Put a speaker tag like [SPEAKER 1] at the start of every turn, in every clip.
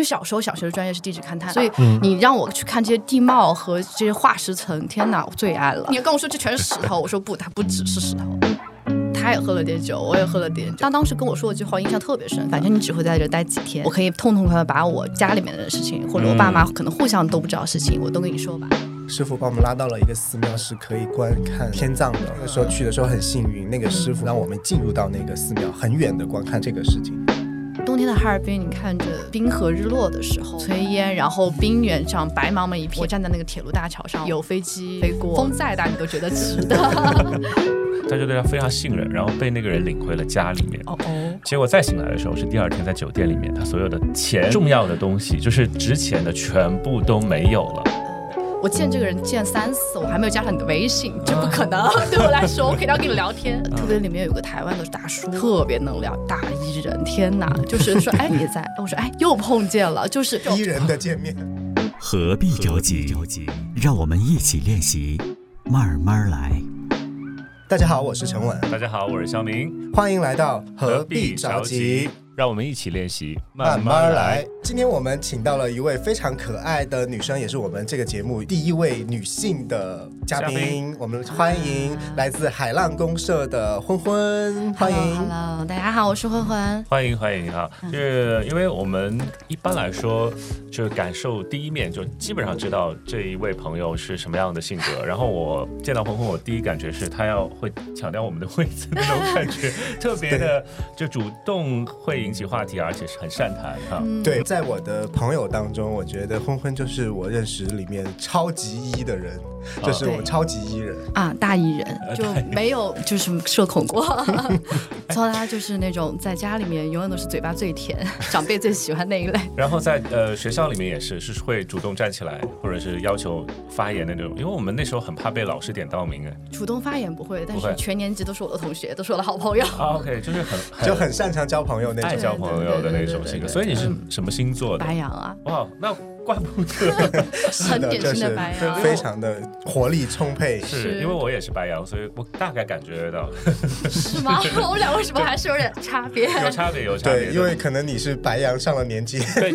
[SPEAKER 1] 为小时候小学的专业是地质勘探，所以你让我去看这些地貌和这些化石层，天哪，我最爱了。你跟我说这全是石头，我说不，它不只是石头。他也喝了点酒，我也喝了点。他当时跟我说了句话，印象特别深。反正你只会在这待几天，我可以痛痛快快把我家里面的事情，或者我爸妈可能互相都不知道的事情，我都跟你说吧。
[SPEAKER 2] 师傅把我们拉到了一个寺庙，是可以观看天葬的。那时候去的时候很幸运，那个师傅让我们进入到那个寺庙，很远的观看这个事情。
[SPEAKER 1] 冬天的哈尔滨，你看着冰河日落的时候，炊烟，然后冰原上白茫茫一片。我站在那个铁路大桥上，有飞机飞过，风再大你都觉得值得。
[SPEAKER 3] 他就对他非常信任，然后被那个人领回了家里面。哦哦。结果再醒来的时候是第二天在酒店里面，他所有的钱、重要的东西，就是值钱的，全部都没有了。
[SPEAKER 1] 我见这个人见三次，我还没有加上你的微信，这不可能。对我来说，我肯定要跟你聊天。特别里面有个台湾的大叔，特别能聊，大伊人，天哪！就是说，哎，你在？我说，哎，又碰见了，就是
[SPEAKER 2] 伊人的见面。
[SPEAKER 4] 何必着急？让我们一起练习，慢慢来。
[SPEAKER 2] 大家好，我是陈稳。
[SPEAKER 3] 大家好，我是肖明。
[SPEAKER 2] 欢迎来到何必着急。
[SPEAKER 3] 让我们一起练习，
[SPEAKER 2] 慢慢来。今天我们请到了一位非常可爱的女生，也是我们这个节目第一位女性的嘉宾。我们欢迎来自海浪公社的昏昏，欢迎。
[SPEAKER 1] Hello，大家好，我是昏昏。
[SPEAKER 3] 欢迎欢迎啊！就是因为我们一般来说，就是感受第一面，就基本上知道这一位朋友是什么样的性格。然后我见到昏昏，我第一感觉是他要会抢掉我们的位置那种感觉，特别的就主动会。引起话题，而且是很善谈哈。
[SPEAKER 2] 对，在我的朋友当中，我觉得昏昏就是我认识里面超级一的人，就是我超级艺人
[SPEAKER 1] 啊，大艺人就没有就是社恐过。从他就是那种在家里面永远都是嘴巴最甜，长辈最喜欢那一类。
[SPEAKER 3] 然后在呃学校里面也是，是会主动站起来，或者是要求发言的那种。因为我们那时候很怕被老师点到名哎。
[SPEAKER 1] 主动发言不会，但是全年级都是我的同学，都是我的好朋友。
[SPEAKER 3] OK，就是很
[SPEAKER 2] 就很擅长交朋友那种。
[SPEAKER 3] 交朋友的那种性格，所以你是什么星座的？
[SPEAKER 1] 白羊啊！哇，
[SPEAKER 3] 那怪不得，
[SPEAKER 1] 很典型的白羊，
[SPEAKER 2] 非常的活力充沛。
[SPEAKER 3] 是因为我也是白羊，所以我大概感觉到。
[SPEAKER 1] 是吗？我们俩为什么还是有点差别？
[SPEAKER 3] 有差别，有差别。
[SPEAKER 2] 对，因为可能你是白羊上了年纪。
[SPEAKER 3] 对，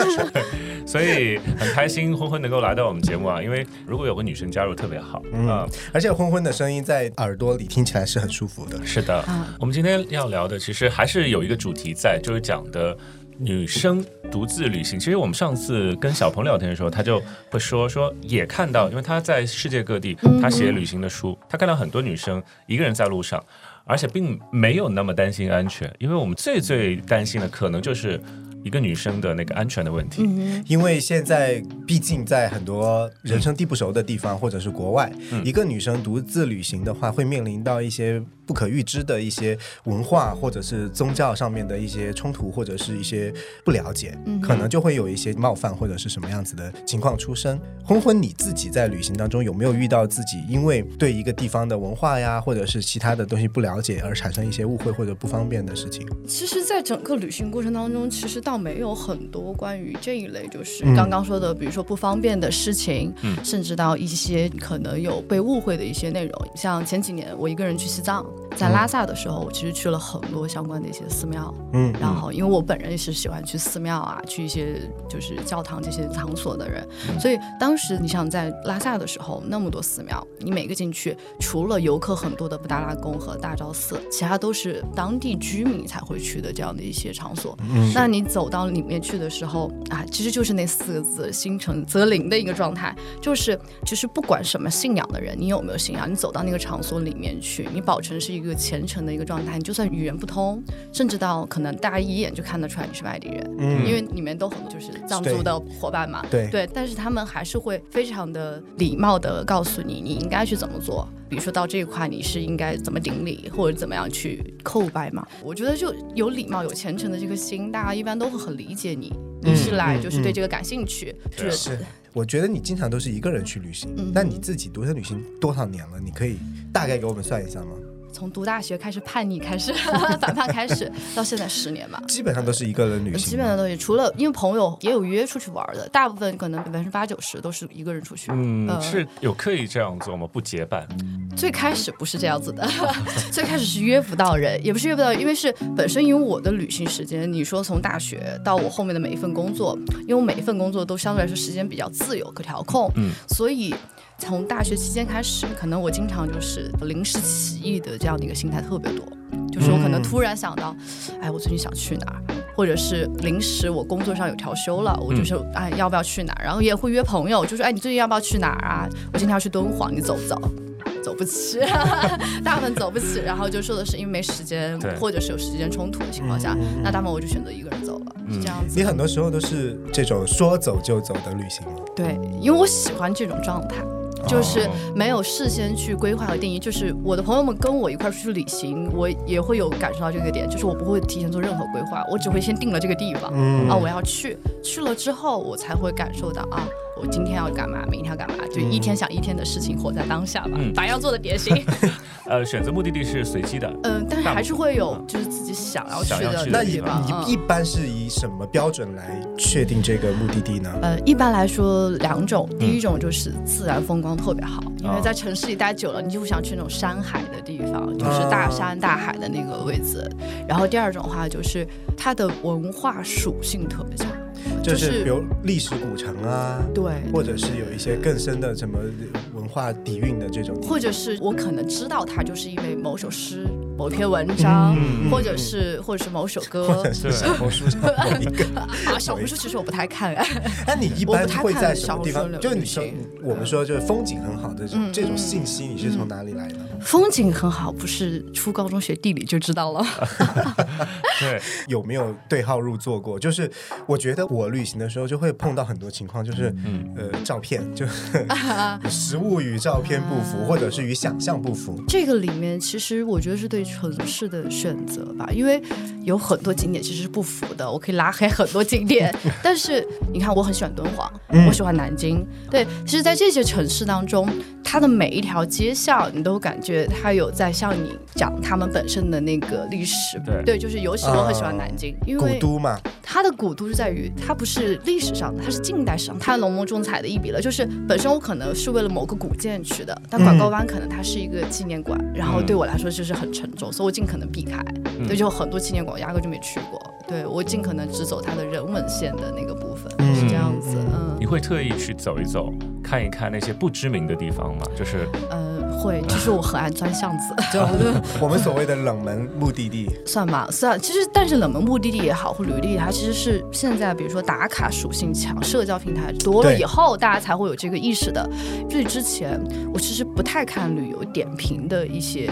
[SPEAKER 3] 所以很开心昏昏能够来到我们节目啊！因为如果有个女生加入特别好嗯，
[SPEAKER 2] 而且昏昏的声音在耳朵里听起来是很舒服的。
[SPEAKER 3] 是的，我们今天要聊的其实还是有一个主题在，就是讲的。女生独自旅行，其实我们上次跟小鹏聊天的时候，他就会说说也看到，因为他在世界各地，他写旅行的书，他看到很多女生一个人在路上，而且并没有那么担心安全，因为我们最最担心的可能就是。一个女生的那个安全的问题，
[SPEAKER 2] 因为现在毕竟在很多人生地不熟的地方，或者是国外，一个女生独自旅行的话，会面临到一些不可预知的一些文化或者是宗教上面的一些冲突，或者是一些不了解，嗯可能就会有一些冒犯或者是什么样子的情况出生。昏昏，你自己在旅行当中有没有遇到自己因为对一个地方的文化呀，或者是其他的东西不了解而产生一些误会或者不方便的事情？
[SPEAKER 1] 其实，在整个旅行过程当中，其实倒没有很多关于这一类，就是刚刚说的，比如说不方便的事情，嗯甚至到一些可能有被误会的一些内容。像前几年我一个人去西藏，在拉萨的时候，我其实去了很多相关的一些寺庙。嗯，然后因为我本人也是喜欢去寺庙啊，去一些就是教堂这些场所的人，所以当时你想在拉萨的时候，那么多寺庙，你每个进去，除了游客很多的布达拉宫和大昭寺，其他都是当地居民才会去的这样的一些场所。嗯，那你走。走到里面去的时候啊，其实就是那四个字“心诚则灵”的一个状态，就是其实不管什么信仰的人，你有没有信仰，你走到那个场所里面去，你保持是一个虔诚的一个状态，你就算语言不通，甚至到可能大家一眼就看得出来你是外地人，嗯，因为里面都很多就是藏族的伙伴嘛，
[SPEAKER 2] 对
[SPEAKER 1] 对，但是他们还是会非常的礼貌的告诉你你应该去怎么做。比如说到这一块，你是应该怎么顶礼，或者怎么样去叩拜嘛？我觉得就有礼貌、有虔诚的这个心，大家一般都会很理解你。你是来就是对这个感兴趣。
[SPEAKER 2] 是，我觉得你经常都是一个人去旅行，那你自己独身旅行多少年了？你可以大概给我们算一下吗？
[SPEAKER 1] 从读大学开始叛逆，开始反叛，开始到现在十年嘛，
[SPEAKER 2] 基本上都是一个人旅行，
[SPEAKER 1] 基本上都是除了因为朋友也有约出去玩的，大部分可能百分之八九十都是一个人出去。
[SPEAKER 3] 嗯，是有刻意这样做吗？不结伴？
[SPEAKER 1] 最开始不是这样子的，最开始是约不到人，也不是约不到，因为是本身因为我的旅行时间，你说从大学到我后面的每一份工作，因为我每一份工作都相对来说时间比较自由可调控，嗯，所以。从大学期间开始，可能我经常就是临时起意的这样的一个心态特别多，就是我可能突然想到，哎，我最近想去哪儿，或者是临时我工作上有调休了，我就说，哎，要不要去哪儿？然后也会约朋友，就说，哎，你最近要不要去哪儿啊？我今天要去敦煌，你走不走？走不起，大部分走不起，然后就说的是因为没时间，或者是有时间冲突的情况下，那大部分我就选择一个人走了，是这样子。
[SPEAKER 2] 你很多时候都是这种说走就走的旅行吗？
[SPEAKER 1] 对，因为我喜欢这种状态。就是没有事先去规划和定义，就是我的朋友们跟我一块出去旅行，我也会有感受到这个点，就是我不会提前做任何规划，我只会先定了这个地方，啊，我要去，去了之后我才会感受到啊。我今天要干嘛？明天要干嘛？就一天想一天的事情，活在当下吧。白羊座的别心。
[SPEAKER 3] 呃，选择目的地是随机的。
[SPEAKER 1] 嗯，但是还是会有，就是自己想要去的。
[SPEAKER 2] 那一般是以什么标准来确定这个目的地呢？
[SPEAKER 1] 呃，一般来说两种，第一种就是自然风光特别好，因为在城市里待久了，你就会想去那种山海的地方，就是大山大海的那个位置。然后第二种话就是它的文化属性特别强。
[SPEAKER 2] 就是比如历史古城啊，
[SPEAKER 1] 对，
[SPEAKER 2] 或者是有一些更深的什么文化底蕴的这种，
[SPEAKER 1] 或者是我可能知道它就是因为某首诗、某篇文章，或者是或者是某首歌，
[SPEAKER 2] 或者是 小红书上某一个
[SPEAKER 1] 啊，小红书其实我不太看。
[SPEAKER 2] 那你一般会在什么地方？就是你说我们说就是风景很好的这种信息，你是从哪里来的？
[SPEAKER 1] 风景很好，不是初高中学地理就知道了。
[SPEAKER 3] 对，
[SPEAKER 2] 有没有对号入座过？就是我觉得我旅行的时候就会碰到很多情况，就是呃，照片就 实物与照片不符，或者是与想象不符。
[SPEAKER 1] 这个里面其实我觉得是对城市的选择吧，因为有很多景点其实是不符的。我可以拉黑很多景点，但是你看，我很喜欢敦煌，我喜欢南京。对，其实，在这些城市当中，它的每一条街巷，你都感觉它有在向你讲他们本身的那个历史。
[SPEAKER 3] 对，
[SPEAKER 1] 对，就是尤其我很喜欢南京，因为
[SPEAKER 2] 古都嘛。
[SPEAKER 1] 它的古都是在于，它不是历史上的，它是近代史上，它浓墨重彩的一笔了。就是本身我可能是为了某个古建去的，但广告湾可能它是一个纪念馆，然后对我来说就是很沉重，所以我尽可能避开。对，就很多纪念馆压根就没去过。对我尽可能只走它的人文线的那个部分，是这样子。嗯，
[SPEAKER 3] 你会特意去走一走，看一看那些不知名的地方吗？就是，
[SPEAKER 1] 呃，会。其实我很爱钻巷子，
[SPEAKER 2] 就 我们所谓的冷门目的地，
[SPEAKER 1] 算吧，算。其实，但是冷门目的地也好，或履历，它其实是现在，比如说打卡属性强，社交平台多了以后，大家才会有这个意识的。最之前，我其实不太看旅游点评的一些。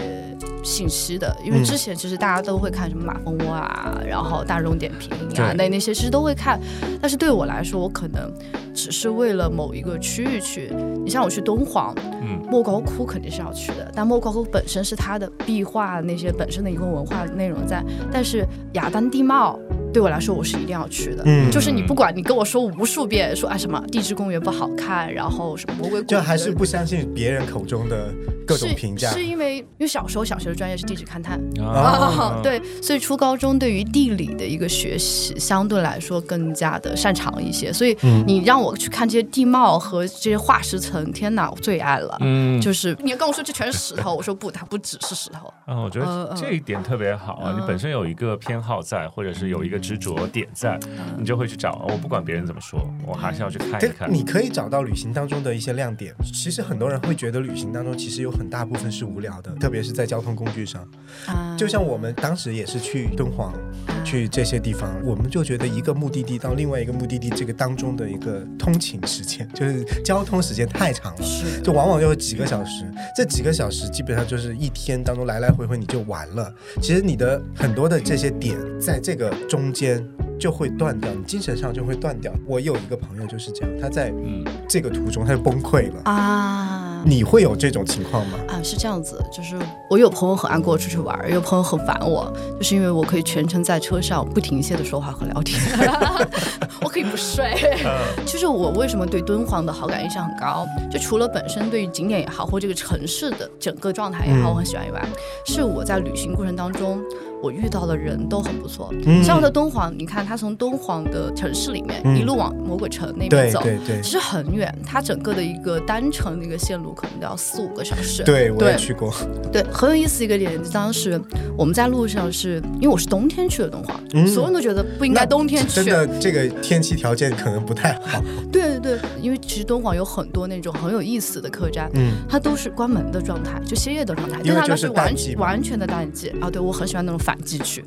[SPEAKER 1] 信息的，因为之前其实大家都会看什么马蜂窝啊，然后大众点评啊，那那些其实都会看。但是对我来说，我可能只是为了某一个区域去。你像我去敦煌，嗯，莫高窟肯定是要去的，但莫高窟本身是它的壁画那些本身的一个文化内容在。但是雅丹地貌对我来说，我是一定要去的。嗯，就是你不管你跟我说无数遍说啊什么地质公园不好看，然后什么魔鬼谷，
[SPEAKER 2] 就还是不相信别人口中的。各种评价
[SPEAKER 1] 是因为因为小时候小学的专业是地质勘探啊，对，所以初高中对于地理的一个学习相对来说更加的擅长一些，所以你让我去看这些地貌和这些化石层，天哪，我最爱了。嗯，就是 你跟我说这全是石头，我说不，它不只是石头。
[SPEAKER 3] 嗯，我觉得这一点特别好啊，你本身有一个偏好在，或者是有一个执着点在，你就会去找。我不管别人怎么说，我还是要去看一看。
[SPEAKER 2] 你可以找到旅行当中的一些亮点。其实很多人会觉得旅行当中其实有。很大部分是无聊的，特别是在交通工具上。就像我们当时也是去敦煌，去这些地方，我们就觉得一个目的地到另外一个目的地这个当中的一个通勤时间，就是交通时间太长了，就往往就有几个小时。这几个小时基本上就是一天当中来来回回你就完了。其实你的很多的这些点在这个中间就会断掉，你精神上就会断掉。我有一个朋友就是这样，他在这个途中他就崩溃了啊。你会有这种情况吗？
[SPEAKER 1] 啊，是这样子，就是我有朋友很爱跟我出去玩，也有朋友很烦我，就是因为我可以全程在车上不停歇的说话和聊天，我可以不睡。就是我为什么对敦煌的好感印象很高，就除了本身对于景点也好，或这个城市的整个状态也好，我很喜欢以外，是我在旅行过程当中。我遇到的人都很不错，像我在敦煌，你看他从敦煌的城市里面一路往魔鬼城那边走，
[SPEAKER 2] 对对，
[SPEAKER 1] 其实很远，它整个的一个单程的一个线路可能都要四五个小时。
[SPEAKER 2] 对，我也去过。
[SPEAKER 1] 对，很有意思一个点，当时我们在路上是因为我是冬天去的敦煌，所有人都觉得不应该冬天去，
[SPEAKER 2] 真的这个天气条件可能不太好。
[SPEAKER 1] 对对对，因为其实敦煌有很多那种很有意思的客栈，嗯，它都是关门的状态，就歇业的状态，
[SPEAKER 2] 因为
[SPEAKER 1] 它
[SPEAKER 2] 是
[SPEAKER 1] 完完全的淡季啊。对我很喜欢那种反。季去，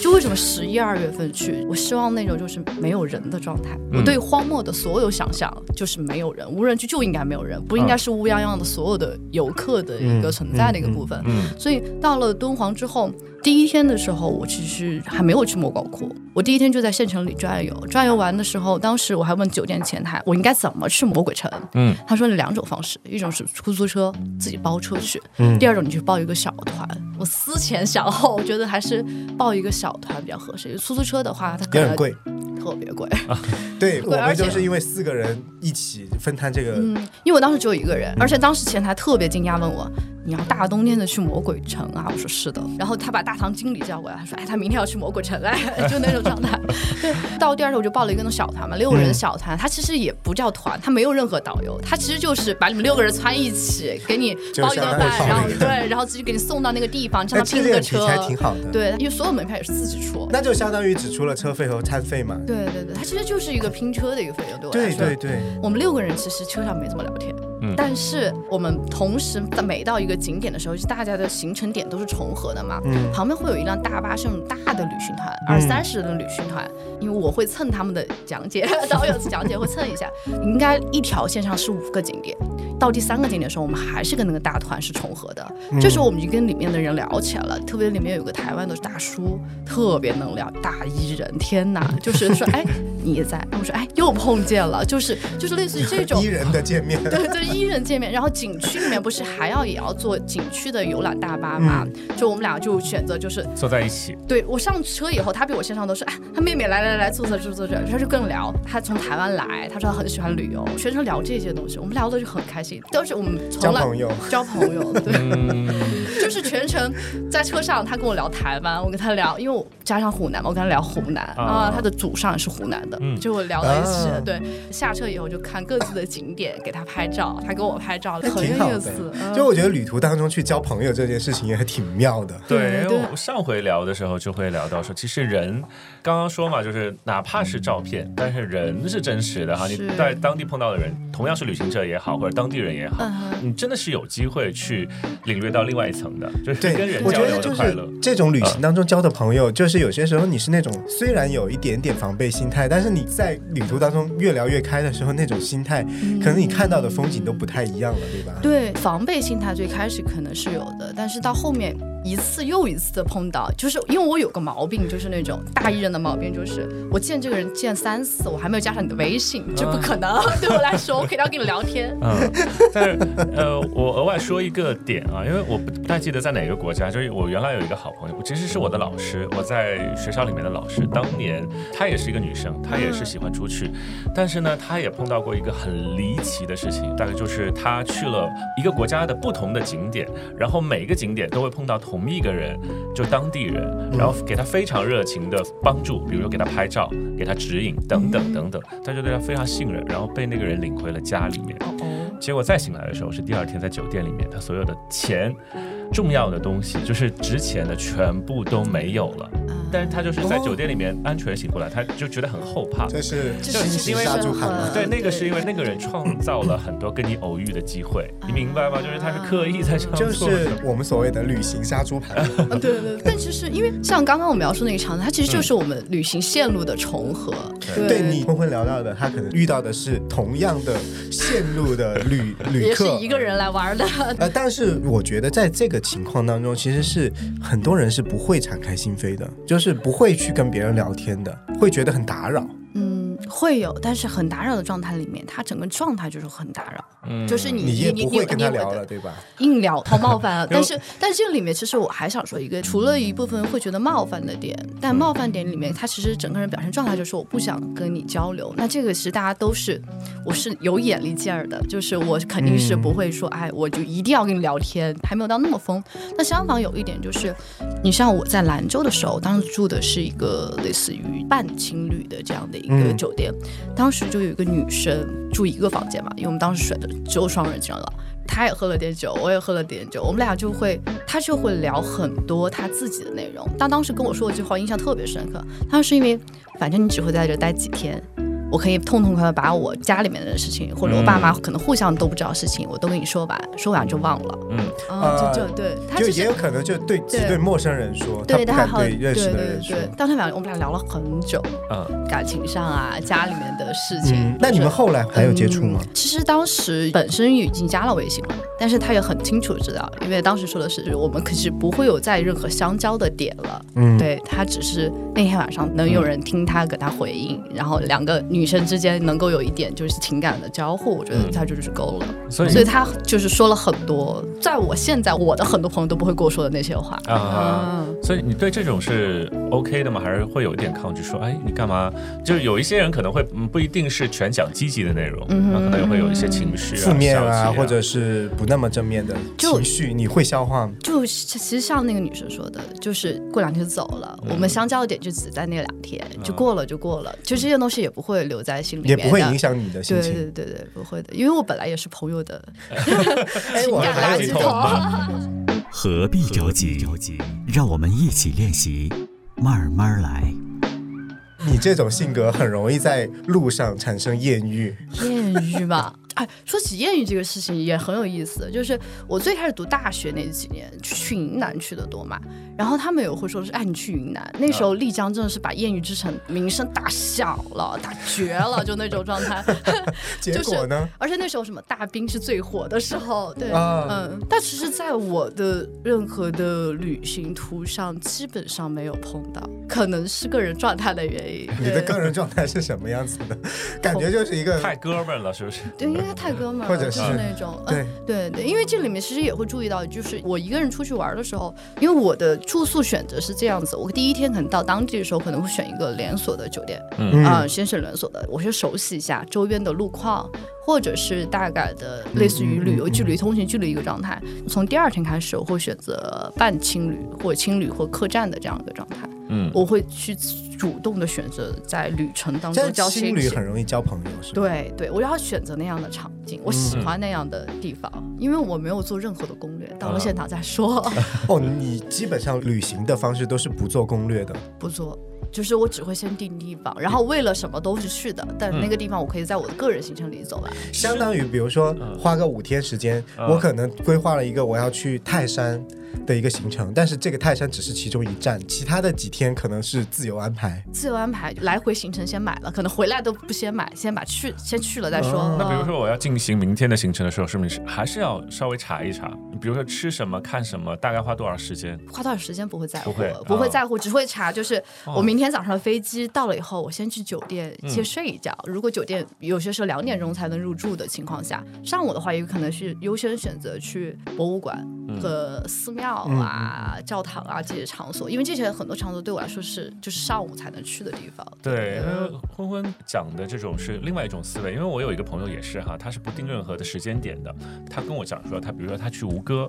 [SPEAKER 1] 就为什么十一二月份去？我希望那种就是没有人的状态。我对荒漠的所有想象就是没有人，无人区就应该没有人，不应该是乌泱泱的所有的游客的一个存在的一个部分。所以到了敦煌之后。第一天的时候，我其实还没有去莫高窟。我第一天就在县城里转悠，转悠完的时候，当时我还问酒店前台，我应该怎么去魔鬼城？嗯，他说了两种方式，一种是出租车自己包车去，嗯，第二种你去报一个小团。我思前想后，我觉得还是报一个小团比较合适。出租车的话，它
[SPEAKER 2] 有点贵，
[SPEAKER 1] 特别贵。
[SPEAKER 2] 对我们就是因为四个人一起分摊这个，
[SPEAKER 1] 嗯，因为我当时只有一个人，而且当时前台特别惊讶，问我。你要大冬天的去魔鬼城啊？我说是的。然后他把大堂经理叫过来，他说：“哎，他明天要去魔鬼城哎，就那种状态。对，到第二天我就报了一个那种小团嘛，六个人的小团。他其实也不叫团，他没有任何导游，他其实就是把你们六个人穿一起，给你包一顿饭，然后对，然后直接给你送到那个地方，让他拼个车。
[SPEAKER 2] 还挺好的。
[SPEAKER 1] 对，因为所有门票也是自己出。
[SPEAKER 2] 那就相当于只出了车费和餐费嘛。
[SPEAKER 1] 对对对，他其实就是一个拼车的一个费用，对我
[SPEAKER 2] 来说。对对对。
[SPEAKER 1] 我们六个人其实车上没怎么聊天。但是我们同时在每到一个景点的时候，就大家的行程点都是重合的嘛。嗯。旁边会有一辆大巴，是那种大的旅行团，二三十人的旅行团。因为我会蹭他们的讲解，导游讲解会蹭一下。应该一条线上是五个景点，到第三个景点的时候，我们还是跟那个大团是重合的。这时候我们就跟里面的人聊起来了，特别里面有个台湾的大叔，特别能聊，大伊人，天哪，就是说，哎，你也在？我说，哎，又碰见了，就是就是类似于这种
[SPEAKER 2] 伊人的见面，
[SPEAKER 1] 对对。一人见面，然后景区里面不是还要也要坐景区的游览大巴吗？就我们俩就选择就是
[SPEAKER 3] 坐在一起。
[SPEAKER 1] 对我上车以后，他比我先上都是，哎，他妹妹来来来坐坐坐坐这，他就更聊。他从台湾来，他说他很喜欢旅游，全程聊这些东西，我们聊的就很开心。都是我们
[SPEAKER 2] 交朋友，
[SPEAKER 1] 交朋友，对，就是全程在车上，他跟我聊台湾，我跟他聊，因为我加上湖南嘛，我跟他聊湖南啊，他的祖上也是湖南的，就我聊了一起。对，下车以后就看各自的景点，给他拍照。他给我拍照，很有意思。
[SPEAKER 2] 就我觉得旅途当中去交朋友这件事情也还挺妙的。
[SPEAKER 3] 对，因为我上回聊的时候就会聊到说，其实人刚刚说嘛，就是哪怕是照片，但是人是真实的哈。你在当地碰到的人，同样是旅行者也好，或者当地人也好，你真的是有机会去领略到另外一层的，就是跟人交流的快乐。
[SPEAKER 2] 这种旅行当中交的朋友，就是有些时候你是那种虽然有一点点防备心态，但是你在旅途当中越聊越开的时候，那种心态，可能你看到的风景都不太一样了，对吧？
[SPEAKER 1] 对，防备心态最开始可能是有的，但是到后面。一次又一次的碰到，就是因为我有个毛病，就是那种大艺人的毛病，就是我见这个人见三次，我还没有加上你的微信，这不可能。对我来说，我肯定要跟你聊天。
[SPEAKER 3] 嗯，但是呃，我额外说一个点啊，因为我不不太记得在哪个国家，就是我原来有一个好朋友，其实是我的老师，我在学校里面的老师，当年她也是一个女生，她也是喜欢出去，但是呢，她也碰到过一个很离奇的事情，大概就是她去了一个国家的不同的景点，然后每一个景点都会碰到。同一个人，就当地人，然后给她非常热情的帮助，比如说给她拍照、给她指引等等等等，他就对她非常信任，然后被那个人领回了家里面。结果再醒来的时候是第二天在酒店里面，他所有的钱、重要的东西，就是值钱的全部都没有了。但是他就是在酒店里面安全醒过来，他就觉得很后怕。
[SPEAKER 2] 这是就是因为杀猪盘吗？
[SPEAKER 3] 对，那个是因为那个人创造了很多跟你偶遇的机会，你明白吗？就是他是刻意在这样
[SPEAKER 2] 做。就是我们所谓的旅行杀猪盘。
[SPEAKER 1] 对对对。但其实因为像刚刚我描述那个场景，它其实就是我们旅行线路的重合。
[SPEAKER 2] 对你昏昏聊到的，他可能遇到的是同样的线路的旅 旅客，
[SPEAKER 1] 也是一个人来玩的。
[SPEAKER 2] 呃，但是我觉得在这个情况当中，其实是很多人是不会敞开心扉的，就。是不会去跟别人聊天的，会觉得很打扰。
[SPEAKER 1] 嗯，会有，但是很打扰的状态里面，他整个状态就是很打扰。就是你
[SPEAKER 2] 你你
[SPEAKER 1] 你
[SPEAKER 2] 不会跟他
[SPEAKER 1] 你
[SPEAKER 2] 聊了，对吧？
[SPEAKER 1] 硬聊好冒犯啊！但是但是这个里面其实我还想说一个，除了一部分会觉得冒犯的点，但冒犯点里面他其实整个人表现状态就是我不想跟你交流。那这个是大家都是我是有眼力劲儿的，就是我肯定是不会说哎我就一定要跟你聊天，还没有到那么疯。那相反有一点就是，你像我在兰州的时候，当时住的是一个类似于半情侣的这样的一个
[SPEAKER 2] 嗯
[SPEAKER 1] 酒店，当时就有一个女生住一个房间嘛，因为我们当时选的只有双人间了。他也喝了点酒，我也喝了点酒，我们俩就会，他就会聊很多他自己的内容。他当时跟我说一句话，印象特别深刻。他说是因为，反正你只会在这待几天，我可以痛痛快快把我家里面的事情，或者我爸妈可能互相都不知道事情，我都跟你说完，说完就忘了。
[SPEAKER 3] 嗯，
[SPEAKER 1] 啊，就就对，他
[SPEAKER 2] 就
[SPEAKER 1] 就
[SPEAKER 2] 也有可能就对只
[SPEAKER 1] 对
[SPEAKER 2] 对陌生人说，他
[SPEAKER 1] 对，
[SPEAKER 2] 不敢对认
[SPEAKER 1] 对对
[SPEAKER 2] 识的人说。
[SPEAKER 1] 对，当天晚上我们俩聊了很久，
[SPEAKER 3] 嗯，
[SPEAKER 1] 感情上啊，家里面的事情。
[SPEAKER 2] 嗯，那你们后来还有接触吗？
[SPEAKER 1] 嗯其实当时本身已经加了微信了，但是他也很清楚知道，因为当时说的是我们可是不会有在任何相交的点了。
[SPEAKER 2] 嗯，
[SPEAKER 1] 对他只是那天晚上能有人听他给他回应，然后两个女生之间能够有一点就是情感的交互，我觉得他就是够了。
[SPEAKER 3] 所以
[SPEAKER 1] 所以他就是说了很多，在我现在我的很多朋友都不会跟我说的那些话。
[SPEAKER 3] 啊，
[SPEAKER 1] 嗯，
[SPEAKER 3] 所以你对这种是 OK 的吗？还是会有一点抗拒？说，哎，你干嘛？就是有一些人可能会，嗯，不一定是全讲积极的内容，
[SPEAKER 1] 嗯哼
[SPEAKER 3] 然后可能也会有一些情绪啊、
[SPEAKER 2] 负面啊，
[SPEAKER 3] 啊，
[SPEAKER 2] 或者是不那么正面的情绪，你会消化吗？
[SPEAKER 1] 就其实像那个女生说的，就是过两天就走了。我们相交的点就只在那两天，就过了就过了。就这些东西也不会留在心里面，
[SPEAKER 2] 也不会影响你的心
[SPEAKER 1] 对
[SPEAKER 2] 情。
[SPEAKER 1] 对对对，不会的，因为我本来也是朋友的 情感垃圾
[SPEAKER 2] 桶，
[SPEAKER 1] 桶。
[SPEAKER 4] 何必着急？让我们一起练习，慢慢来。
[SPEAKER 2] 你这种性格很容易在路上产生艳遇。
[SPEAKER 1] 艳遇吧，哎，说起艳遇这个事情也很有意思。就是我最开始读大学那几年，去云南去的多嘛，然后他们也会说是，哎，你去云南，那时候丽江真的是把艳遇之城名声打响了，打绝了，就那种状态。
[SPEAKER 2] 结果呢？
[SPEAKER 1] 而且那时候什么大冰是最火的时候，对，
[SPEAKER 2] 啊
[SPEAKER 1] 嗯，但其实在我的任何的旅行途上，基本上没有碰到，可能是个人状态的原因。
[SPEAKER 2] 你的个人状态是什么样子的？感觉就是一个
[SPEAKER 3] 太哥们儿了，是不是？
[SPEAKER 1] 对，应该太哥们儿了，
[SPEAKER 2] 或者
[SPEAKER 1] 就是那种，
[SPEAKER 2] 对
[SPEAKER 1] 嗯，对对，因为这里面其实也会注意到，就是我一个人出去玩的时候，因为我的住宿选择是这样子，我第一天可能到当地的时候可能会选一个连锁的酒店，
[SPEAKER 2] 嗯
[SPEAKER 1] 啊、先是连锁的，我先熟悉一下周边的路况，或者是大概的类似于旅游距离、通行距离一个状态。从第二天开始，我会选择半青旅或青旅或客栈的这样一个状态，
[SPEAKER 3] 嗯，
[SPEAKER 1] 我会去主动的选择在旅程当中交心
[SPEAKER 2] 很容易交朋友，是吧？
[SPEAKER 1] 对对，我要选择那样的场景，我喜欢那样的地方，因为我没有做任何的攻略，到了现场再说，
[SPEAKER 2] 哦，你基本上旅行的方式都是不做攻略的。
[SPEAKER 1] 不做。就是我只会先定地方，然后为了什么都是去的，但那个地方我可以在我的个人行程里走完。
[SPEAKER 2] 相当于比如说花个五天时间，
[SPEAKER 3] 嗯
[SPEAKER 2] 我可能规划了一个我要去泰山的一个行程，但是这个泰山只是其中一站，其他的几天可能是自由安排。
[SPEAKER 1] 自由安排，来回行程先买了，可能回来都不先买，先把去先去了再说。
[SPEAKER 2] 哦
[SPEAKER 3] 那比如
[SPEAKER 1] 嗯
[SPEAKER 3] 说我要进行明天的行程的时候，是不是还是要稍微查一查？比如说吃什么、看什么，大概花多少时间？
[SPEAKER 1] 花多少时间不会在乎，
[SPEAKER 3] 不会哦
[SPEAKER 1] 在乎，只会查就是
[SPEAKER 3] 哦
[SPEAKER 1] 我明天早上的飞机到了以后，我先去酒店
[SPEAKER 3] 嗯
[SPEAKER 1] 先睡一觉。如果酒店有些时候两点钟才能入住的情况下，上午的话也有可能是优先选择去博物馆
[SPEAKER 3] 嗯
[SPEAKER 1] 和寺庙啊、教堂啊这些场所，因为这些很多场所对我来说是就是上午才能去的地方。
[SPEAKER 3] 对，因
[SPEAKER 1] 嗯
[SPEAKER 3] 为昏昏讲的这种是另外一种思维，因为我有一个朋友也是哈，他是不定任何的时间点的。他跟我讲说，他比如说他去吴哥，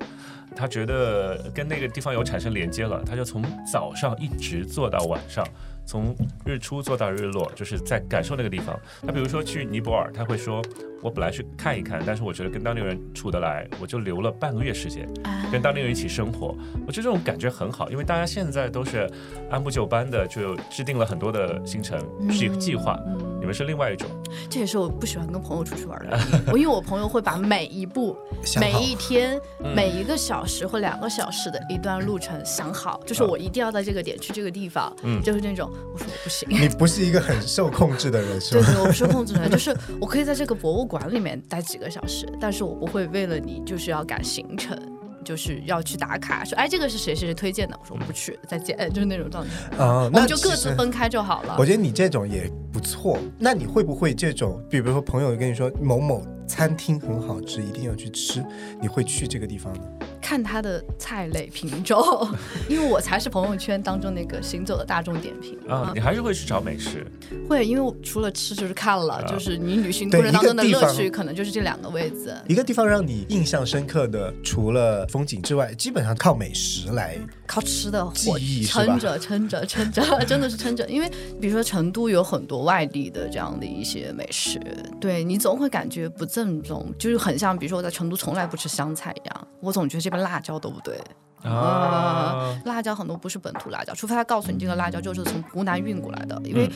[SPEAKER 3] 他觉得跟那个地方有产生连接了，他就从早上一直坐到晚上。从日出坐到日落，就是在感受那个地方。他比如说去尼泊尔，他会说：“我本来去看一看，但是我觉得跟当地人处得来，我就留了半个月时间。”
[SPEAKER 1] 啊
[SPEAKER 3] 跟当地人一起生活，我觉得这种感觉很好，因为大家现在都是按部就班的，就制定了很多的行程计计划。你们是另外一种，
[SPEAKER 1] 这也是我不喜欢跟朋友出去玩的。我因为我朋友会把每一步、每一天、
[SPEAKER 3] 嗯
[SPEAKER 1] 每一个小时或两个小时的一段路程想好，就是我一定要在这个点去这个地方，
[SPEAKER 3] 嗯
[SPEAKER 1] 就是那种我说我不行。
[SPEAKER 2] 你不是一个很受控制的人，是吧？
[SPEAKER 1] 对对，我是控制的人，就是我可以在这个博物馆里面待几个小时，但是我不会为了你就是要赶行程，就是要去打卡，说哎这个是谁谁谁推荐的，我说我不去，再见，就是那种状态，
[SPEAKER 2] 啊、
[SPEAKER 1] 我
[SPEAKER 2] 那
[SPEAKER 1] 们就各自分开就好了
[SPEAKER 2] 我。觉得你这种也不错。那你会不会这种，比如说朋友跟你说某某餐厅很好吃，一定要去吃，你会去这个地方呢？
[SPEAKER 1] 看它的菜类品种，因为我才是朋友圈当中那个行走的大众点评
[SPEAKER 3] 啊。你还是会去找美食？
[SPEAKER 1] 会，因为除了吃就是看了，就是你旅行过程当中的乐趣，可能就是这两个位置。
[SPEAKER 2] 一个地方让你印象深刻的，除了风景之外，基本上靠美食来，
[SPEAKER 1] 靠吃的
[SPEAKER 2] 记忆
[SPEAKER 1] 撑着，撑着，撑着，真的是撑着。因为比如说成都有很多外地的这样的一些美食，对你总会感觉不正宗，就是很像，比如说我在成都从来不吃香菜一样，我总觉得这边。辣椒都不对啊，辣椒很多不是本土辣椒，除非他告诉你这个辣椒就是从湖南运过来的，因为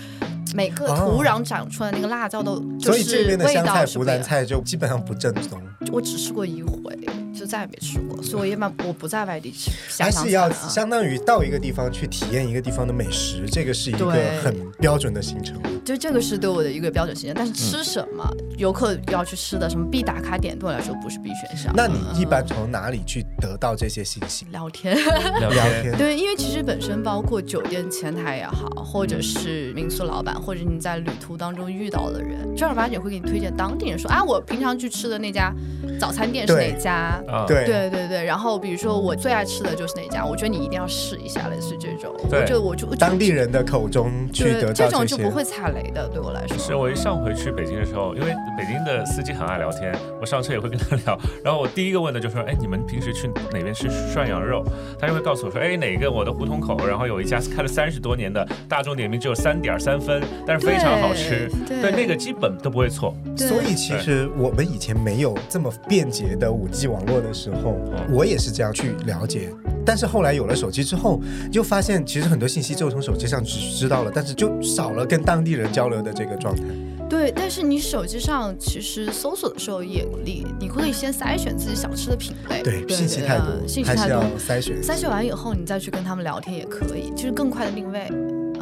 [SPEAKER 1] 每个土壤长出来那个辣椒都，
[SPEAKER 2] 所以这边的香菜、湖南菜就基本上不正宗。
[SPEAKER 1] 我只吃过一回。就再也没吃过，所以我一般我不在外地吃。
[SPEAKER 2] 还是要相当于到一个地方去体验一个地方的美食，这个是一个很标准的行程。
[SPEAKER 1] 就这个是对我的一个标准行程，但是吃什么，游客要去吃的什么必打卡点，对我来说不是必选项。
[SPEAKER 2] 那你一般从哪里去得到这些信息？
[SPEAKER 1] 聊天，
[SPEAKER 3] 聊天。
[SPEAKER 1] 对，因为其实本身包括酒店前台也好，或者是民宿老板，或者你在旅途当中遇到的人，正儿八经会给你推荐当地人说，啊，我平常去吃的那家早餐店是哪家？
[SPEAKER 2] 对
[SPEAKER 1] 对对对，然后比如说我最爱吃的就是那家，我觉得你一定要试一下，类似这种。对，就我就
[SPEAKER 2] 当地人的口中去得到
[SPEAKER 1] 这种就不会踩雷的，对我来说。
[SPEAKER 3] 是我一上回去北京的时候，因为北京的司机很爱聊天，我上车也会跟他聊。然后我第一个问的就说：“哎，你们平时去哪边吃涮羊肉？”他就会告诉我说：“哎，哪个我的胡同口，然后有一家开了三十多年的大众点评，只有三点三分，但是非常好吃。对，那个基本都不会错。
[SPEAKER 2] 所以其实我们以前没有这么便捷的五 G 网络的时候。我也是这样去了解，但是后来有了手机之后，就发现其实很多信息就从手机上只知道了，但是就少了跟当地人交流的这个状态。
[SPEAKER 1] 对，但是你手机上其实搜索的时候也你你可以先筛选自己想吃的品类。
[SPEAKER 2] 对，信息太多，
[SPEAKER 1] 信息太多，
[SPEAKER 2] 筛选。
[SPEAKER 1] 筛选完以后，你再去跟他们聊天也可以，就是更快的定位。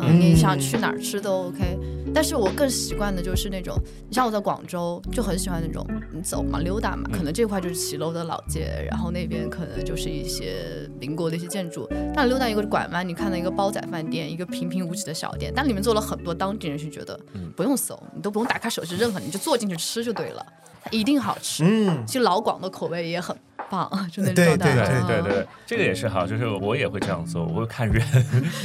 [SPEAKER 1] 嗯，你想去哪儿吃都 OK。但是我更习惯的就是那种，你像我在广州就很喜欢那种，你走嘛溜达嘛，可能这块就是骑楼的老街，然后那边可能就是一些邻国的一些建筑。但溜达一个拐弯，你看到一个煲仔饭店，一个平平无奇的小店，但里面做了很多当地人是觉得，不用搜，你都不用打开手机任何，你就坐进去吃就对了，一定好吃。嗯，其实老广的口味也很。棒，就那
[SPEAKER 2] 种对对
[SPEAKER 3] 对对对，这个也是好，就是我也会这样做，我会看人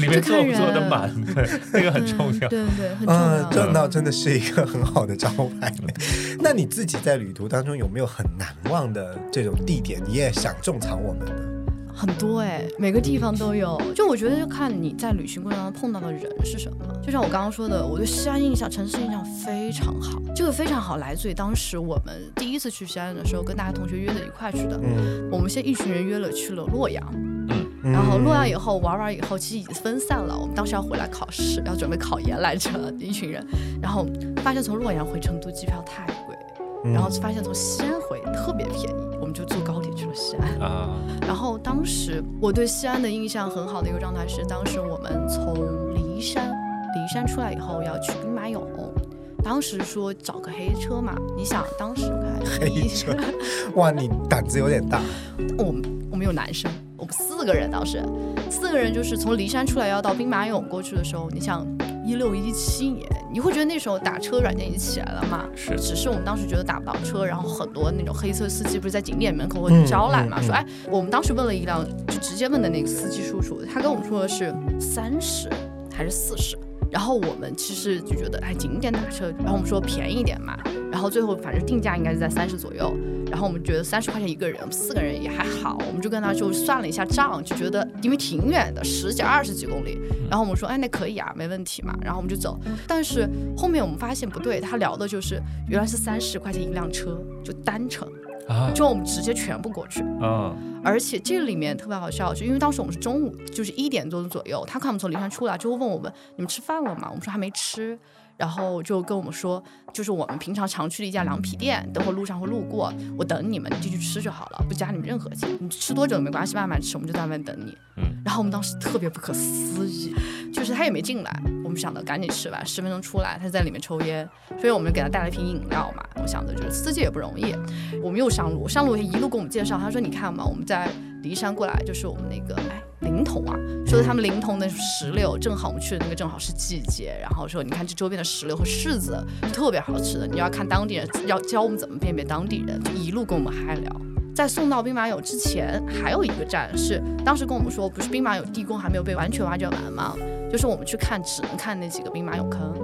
[SPEAKER 3] 里面坐不坐得满，对，那个很重要，
[SPEAKER 1] 对对，很重要。
[SPEAKER 2] 真的是一个很好的招牌。那你自己在旅途当中有没有很难忘的这种地点？你也想种草我们呢？
[SPEAKER 1] 很多哎，每个地方都有。就我觉得，就看你在旅行过程当中碰到的人是什么。就像我刚刚说的，我对西安印象、城市印象非常好。这个非常好，来自于当时我们第一次去西安的时候，跟大家同学约的一块去的。嗯。我们先一群人约了去了洛阳。嗯。然后洛阳以后玩完以后，其实已经分散了。我们当时要回来考试，要准备考研来着，一群人。然后发现从洛阳回成都机票太贵，然后发现从西安回特别便宜，西安。啊。然后当时我对西安的印象很好的一个状态是，当时我们从骊山，骊山出来以后要去兵马俑，当时说找个黑车嘛，你想当时
[SPEAKER 2] 开 黑车，哇，你胆子有点大。
[SPEAKER 1] 我们我们有男生，我们四个人当时，四个人就是从骊山出来要到兵马俑过去的时候，你想。一六一七年，你会觉得那时候打车软件已经起来了嘛？
[SPEAKER 3] 是，
[SPEAKER 1] 只是我们当时觉得打不到车，然后很多那种黑色司机不是在景点门口会招揽嘛？说哎，我们当时问了一辆，就直接问的那个司机叔叔，他跟我们说的是三十还是四十？然后我们其实就觉得哎，景点打车，然后我们说便宜一点嘛，然后最后反正定价应该是在三十左右。然后我们觉得三十块钱一个人，四个人也还好，我们就跟他就算了一下账，就觉得因为挺远的，十几二十几公里。然后我们说，哎，那可以啊，没问题嘛。然后我们就走。但是后面我们发现不对，他聊的就是原来是三十块钱一辆车，就单程啊，就我们直接全部过去啊。而且这里面特别好笑，就因为当时我们是中午，就是一点多左右，他看我们从灵山出来，就会问我们，你们吃饭了吗？我们说还没吃。然后就跟我们说，就是我们平常常去的一家凉皮店，等会路上会路过，我等你们，你进去吃就好了，不加你们任何钱，你吃多久都没关系，慢慢吃，我们就在外面等你。嗯。然后我们当时特别不可思议，就是他也没进来，我们想着赶紧吃完，十分钟出来，他在里面抽烟，所以我们就给他带了一瓶饮料嘛。我想着就是司机也不容易，我们又上路，上路一路跟我们介绍，他说你看嘛，我们在骊山过来，就是我们那个哎。灵童啊，说他们灵童的石榴，正好我们去的那个正好是季节，然后说你看这周边的石榴和柿子是特别好吃的，你要看当地人要教我们怎么辨别当地人，就一路跟我们嗨聊。在送到兵马俑之前，还有一个站是当时跟我们说，不是兵马俑地宫还没有被完全挖掘完吗？就是我们去看，只能看那几个兵马俑坑。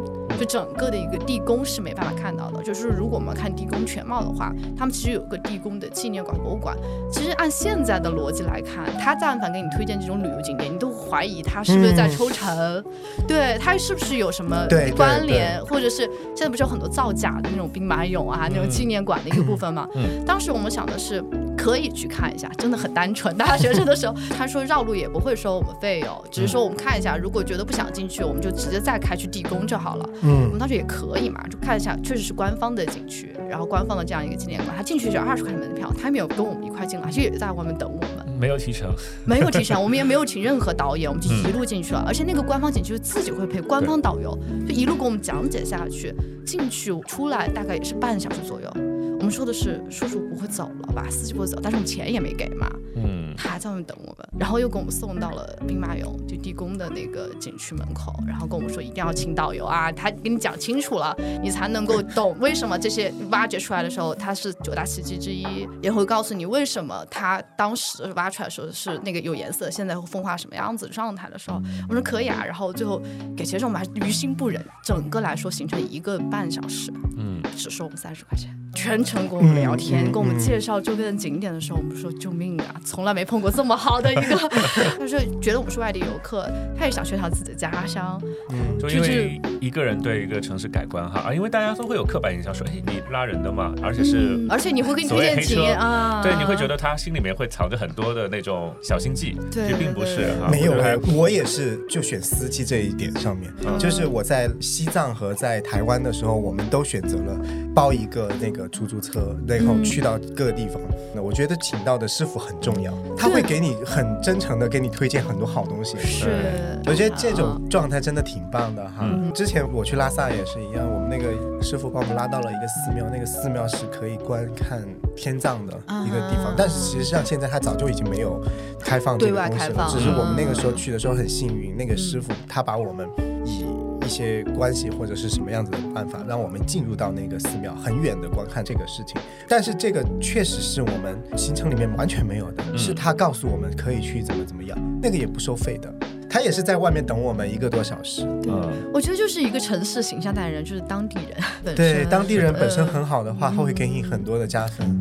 [SPEAKER 1] 就整个的一个地宫是没办法看到的。就是如果我们看地宫全貌的话，他们其实有个地宫的纪念馆、博物馆。其实按现在的逻辑来看，他但凡给你推荐这种旅游景点，你都怀疑他是不是在抽成，对他是不是有什么关联，或者是现在不是有很多造假的那种兵马俑啊，那种纪念馆的一个部分吗？当时我们想的是可以去看一下，真的很单纯。大学生的时候，他说绕路也不会收我们费用，只是说我们看一下，如果觉得不想进去，我们就直接再开去地宫就好了。嗯，我们当时也可以嘛，就看一下，确实是官方的景区，然后官方的这样一个纪念馆，他进去只要二十块钱门票，他没有跟我们一块进来，就也在外面等我们，
[SPEAKER 3] 没有提成，
[SPEAKER 1] 没有提成，我们也没有请任何导演，我们就一路进去了，而且那个官方景区自己会配官方导游，就一路给我们讲解下去，进去出来大概也是半小时左右。我们说的是叔叔不会走了吧？司机不会走，但是我们钱也没给嘛。嗯，他还在外面等我们，然后又给我们送到了兵马俑就地宫的那个景区门口，然后跟我们说一定要请导游啊，他给你讲清楚了，你才能够懂为什么这些挖掘出来的时候它是九大奇迹之一，也会告诉你为什么它当时挖出来的时候是那个有颜色，现在会风化什么样子状态的时候，我说可以啊，然后最后给钱时候我们还于心不忍，整个来说行程一个半小时，嗯，只收我们三十块钱。全程跟我们聊天，跟我们介绍周边的景点的时候，我们说救命啊，从来没碰过这么好的一个。他说觉得我们是外地游客，他也想宣传自己的家乡。
[SPEAKER 3] 嗯，就因为一个人对一个城市改观哈啊，因为大家都会有刻板印象，说哎你拉人的嘛，而且是
[SPEAKER 1] 而且你会给你推荐景啊，
[SPEAKER 3] 对，你会觉得他心里面会藏着很多的那种小心计，其实并不是哈。
[SPEAKER 2] 没有哎，我也是就选司机这一点上面，就是我在西藏和在台湾的时候，我们都选择了包一个那个。出租车，然后去到各个地方。那我觉得请到的师傅很重要，他会给你很真诚的给你推荐很多好东西。
[SPEAKER 1] 是，
[SPEAKER 2] 我觉得这种状态真的挺棒的哈。之前我去拉萨也是一样，我们那个师傅把我们拉到了一个寺庙，那个寺庙是可以观看天葬的一个地方，但是其实上现在他早就已经没有开放这个东西了。只是我们那个时候去的时候很幸运，那个师傅他把我们以。一些关系或者是什么样子的办法，让我们进入到那个寺庙，很远的观看这个事情。但是这个确实是我们行程里面完全没有的，是他告诉我们可以去怎么怎么样，那个也不收费的，他也是在外面等我们一个多小时。
[SPEAKER 1] 嗯，我觉得就是一个城市形象代言人，就是当地人。
[SPEAKER 2] 对，当地人本身很好的话，他会给你很多的加分。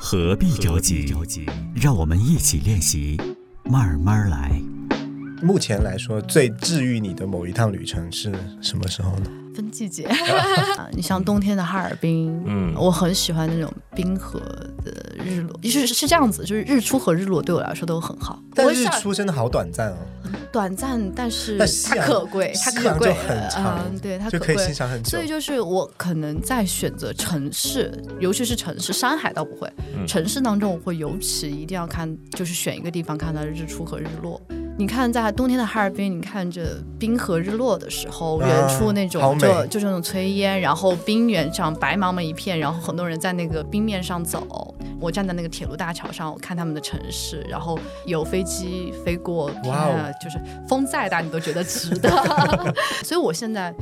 [SPEAKER 4] 何必着急？让我们一起练习，慢慢来。
[SPEAKER 2] 目前来说，最治愈你的某一趟旅程是什么时候呢？
[SPEAKER 1] 分季节，你像冬天的哈尔滨，嗯，我很喜欢那种冰河的日落，是是这样子，就是日出和日落对我来说都很好。
[SPEAKER 2] 但日出真的好短暂哦，
[SPEAKER 1] 短暂，但是它可贵，它可贵，嗯，对，它
[SPEAKER 2] 就可以欣赏很久。
[SPEAKER 1] 所以就是我可能在选择城市，尤其是城市，山海倒不会，城市当中我会尤其一定要看，就是选一个地方看它的日出和日落。你看，在冬天的哈尔滨，你看着冰河日落的时候，远处那种就就是那种炊烟，然后冰原上白茫茫一片，然后很多人在那个冰面上走。我站在那个铁路大桥上，我看他们的城市，然后有飞机飞过，哇，就是风再大你都觉得值得。所以我现在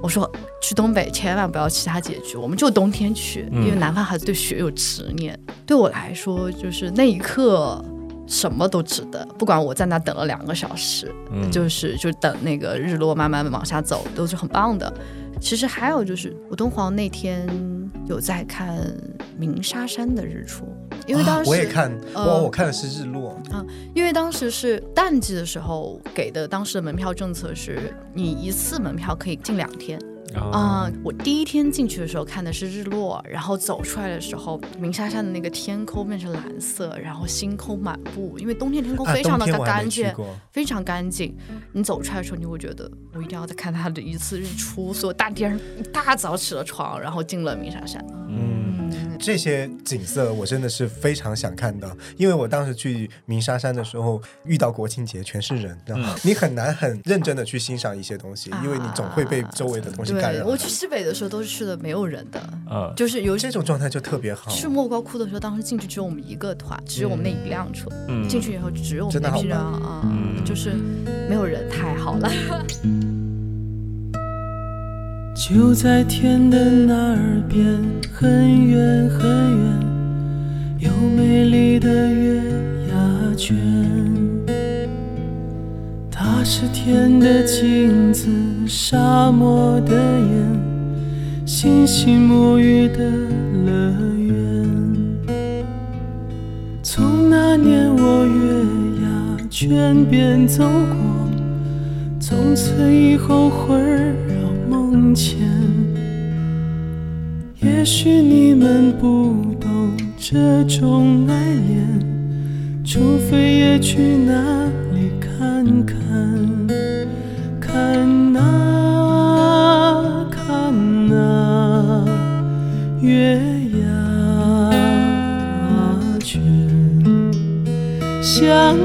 [SPEAKER 1] 我说去东北千万不要其他结局，我们就冬天去，因为南方孩子对雪有执念。对我来说，就是那一刻。什么都值得，不管我在那等了两个小时，就是就等那个日落慢慢往下走，都是很棒的。其实还有就是，我敦煌那天有在看鸣沙山的日出，因为当时
[SPEAKER 2] 我也看，我我看的是日落
[SPEAKER 1] 啊，因为当时是淡季的时候给的，当时的门票政策是你一次门票可以进两天。啊！我第一天进去的时候看的是日落，然后走出来的时候，鸣沙山的那个天空变成蓝色，然后星空满布。因为冬天天空非常的干净，非常干净。你走出来的时候，你会觉得我一定要再看它的一次日出。所以大天一大早起了床，然后进了鸣沙山。嗯。
[SPEAKER 2] 这些景色我真的是非常想看到，因为我当时去鸣沙山的时候遇到国庆节全是人，你很难很认真的去欣赏一些东西，因为你总会被周围的东西感染。
[SPEAKER 1] 我去西北的时候都是去的没有人的，啊，就是有
[SPEAKER 2] 这种状态就特别好。
[SPEAKER 1] 去莫高窟的时候，当时进去只有我们一个团，只有我们那一辆车，进去以后只有我们那批人啊，就是没有人，太好了。
[SPEAKER 5] 就在天的那边，很远很远，有美丽的月牙泉。它是天的镜子，沙漠的眼，星星沐浴的乐园。从那年我月牙泉边走过，从此以后环绕。前，也许你们不懂这种爱恋，除非也去那里看看，看那看那月牙泉，想